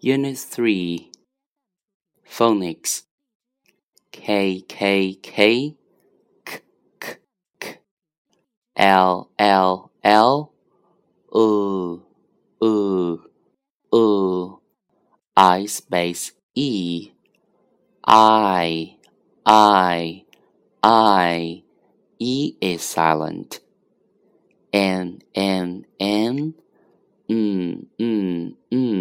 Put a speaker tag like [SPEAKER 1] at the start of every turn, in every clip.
[SPEAKER 1] Unit 3 Phonics. K K K K K K. L L L U U U. I space E. I I I. E is silent. N N N. Mm mm mm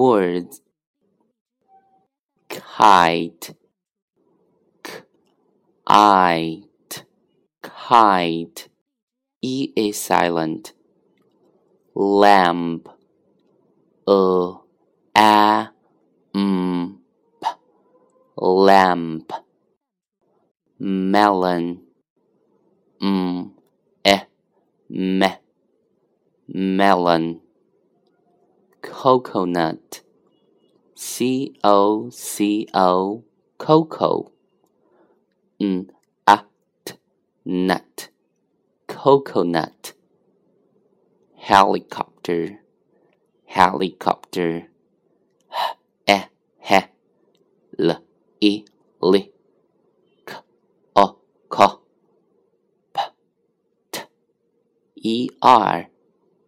[SPEAKER 1] words kite kite kite. E is silent. Lamp. A a. M. P. Lamp. Melon. M. E. Me melon coconut. C o c o cocoa. N a t nut. Coconut. Helicopter. Helicopter. H e h l i l k o k p t e r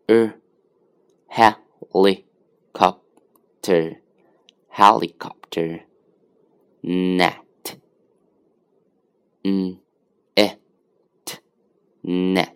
[SPEAKER 1] er helicopter helicopter net n e t net